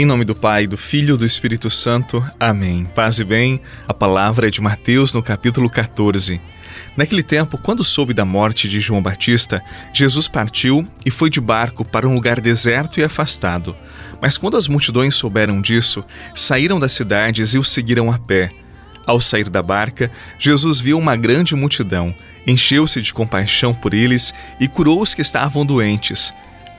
Em nome do Pai, do Filho e do Espírito Santo. Amém. Paz e bem, a palavra é de Mateus no capítulo 14. Naquele tempo, quando soube da morte de João Batista, Jesus partiu e foi de barco para um lugar deserto e afastado. Mas quando as multidões souberam disso, saíram das cidades e o seguiram a pé. Ao sair da barca, Jesus viu uma grande multidão, encheu-se de compaixão por eles e curou os que estavam doentes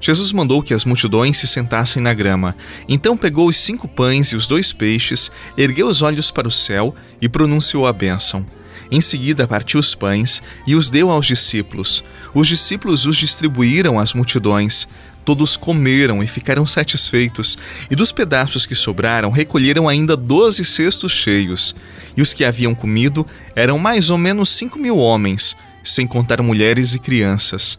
Jesus mandou que as multidões se sentassem na grama. Então pegou os cinco pães e os dois peixes, ergueu os olhos para o céu e pronunciou a bênção. Em seguida, partiu os pães e os deu aos discípulos. Os discípulos os distribuíram às multidões. Todos comeram e ficaram satisfeitos, e dos pedaços que sobraram, recolheram ainda doze cestos cheios. E os que haviam comido eram mais ou menos cinco mil homens, sem contar mulheres e crianças.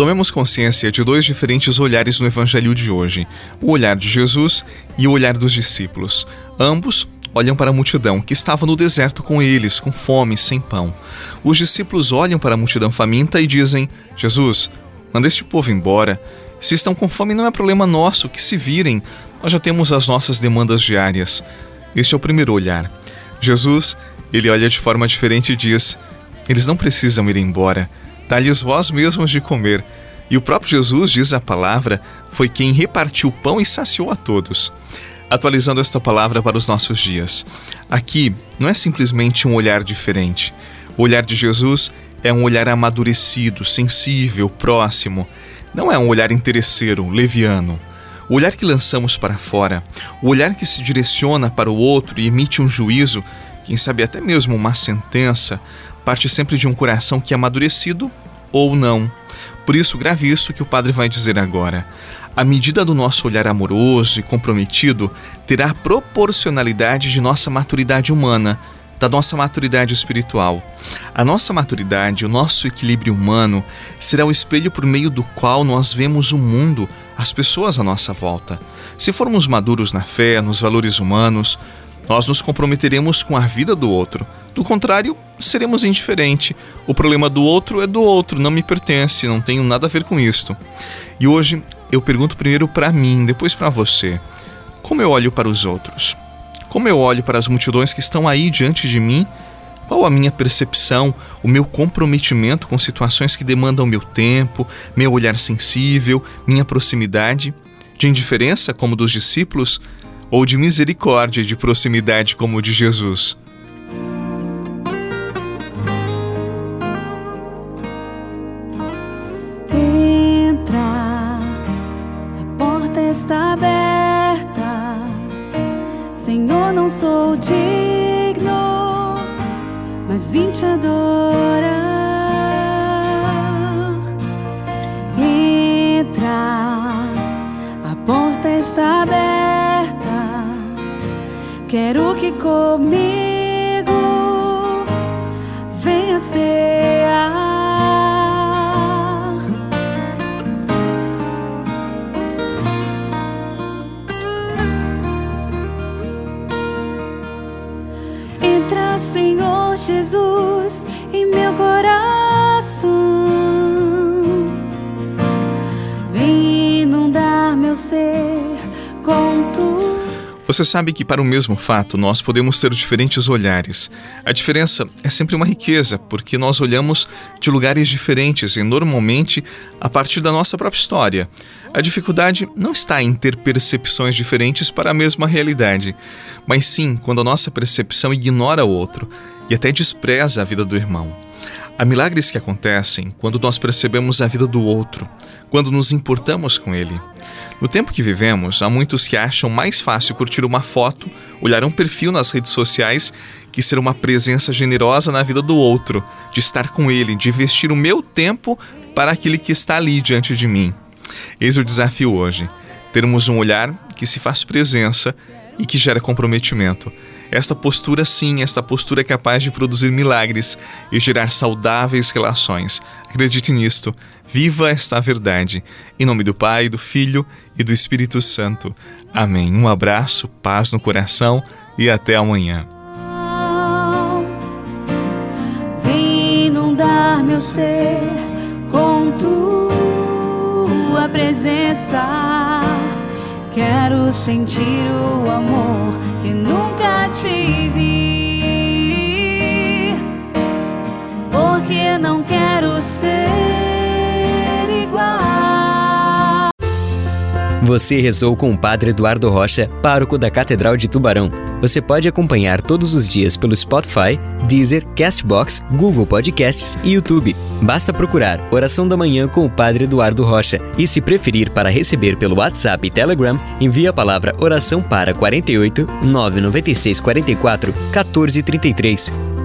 Tomemos consciência de dois diferentes olhares no Evangelho de hoje: o olhar de Jesus e o olhar dos discípulos. Ambos olham para a multidão que estava no deserto com eles, com fome, sem pão. Os discípulos olham para a multidão faminta e dizem: Jesus, manda este povo embora. Se estão com fome, não é problema nosso, que se virem. Nós já temos as nossas demandas diárias. Este é o primeiro olhar. Jesus, ele olha de forma diferente e diz: Eles não precisam ir embora dá-lhes vós mesmos de comer. E o próprio Jesus, diz a palavra, foi quem repartiu o pão e saciou a todos. Atualizando esta palavra para os nossos dias. Aqui não é simplesmente um olhar diferente. O olhar de Jesus é um olhar amadurecido, sensível, próximo. Não é um olhar interesseiro, leviano. O olhar que lançamos para fora, o olhar que se direciona para o outro e emite um juízo, quem sabe até mesmo uma sentença, parte sempre de um coração que é amadurecido ou não. Por isso, grave isso que o padre vai dizer agora. A medida do nosso olhar amoroso e comprometido terá proporcionalidade de nossa maturidade humana, da nossa maturidade espiritual. A nossa maturidade, o nosso equilíbrio humano, será o espelho por meio do qual nós vemos o mundo, as pessoas à nossa volta. Se formos maduros na fé, nos valores humanos, nós nos comprometeremos com a vida do outro. Do contrário, seremos indiferentes. O problema do outro é do outro, não me pertence, não tenho nada a ver com isto. E hoje eu pergunto primeiro para mim, depois para você: como eu olho para os outros? Como eu olho para as multidões que estão aí diante de mim? Qual a minha percepção, o meu comprometimento com situações que demandam meu tempo, meu olhar sensível, minha proximidade? De indiferença, como dos discípulos, ou de misericórdia e de proximidade como de Jesus. Senhor, não sou digno, mas vim te adorar. Entra, a porta está aberta. Quero que comigo venha cear. Senhor Jesus, em meu coração. Vem inundar meu ser com tu. Você sabe que para o mesmo fato nós podemos ter diferentes olhares. A diferença é sempre uma riqueza, porque nós olhamos de lugares diferentes e normalmente a partir da nossa própria história. A dificuldade não está em ter percepções diferentes para a mesma realidade, mas sim quando a nossa percepção ignora o outro e até despreza a vida do irmão. Há milagres que acontecem quando nós percebemos a vida do outro, quando nos importamos com ele. No tempo que vivemos, há muitos que acham mais fácil curtir uma foto, olhar um perfil nas redes sociais, que ser uma presença generosa na vida do outro, de estar com ele, de investir o meu tempo para aquele que está ali diante de mim. Eis o desafio hoje: termos um olhar que se faz presença e que gera comprometimento. Esta postura, sim, esta postura é capaz de produzir milagres e gerar saudáveis relações. Acredite nisto. Viva esta verdade. Em nome do Pai, do Filho e do Espírito Santo. Amém. Um abraço, paz no coração e até amanhã. Vem inundar meu ser com tua presença. Quero sentir o amor que nunca tive. Porque não quero ser igual. Você rezou com o Padre Eduardo Rocha, pároco da Catedral de Tubarão. Você pode acompanhar todos os dias pelo Spotify, Deezer, Castbox, Google Podcasts e YouTube. Basta procurar Oração da Manhã com o Padre Eduardo Rocha. E se preferir para receber pelo WhatsApp e Telegram, envie a palavra oração para 48 996 44 1433.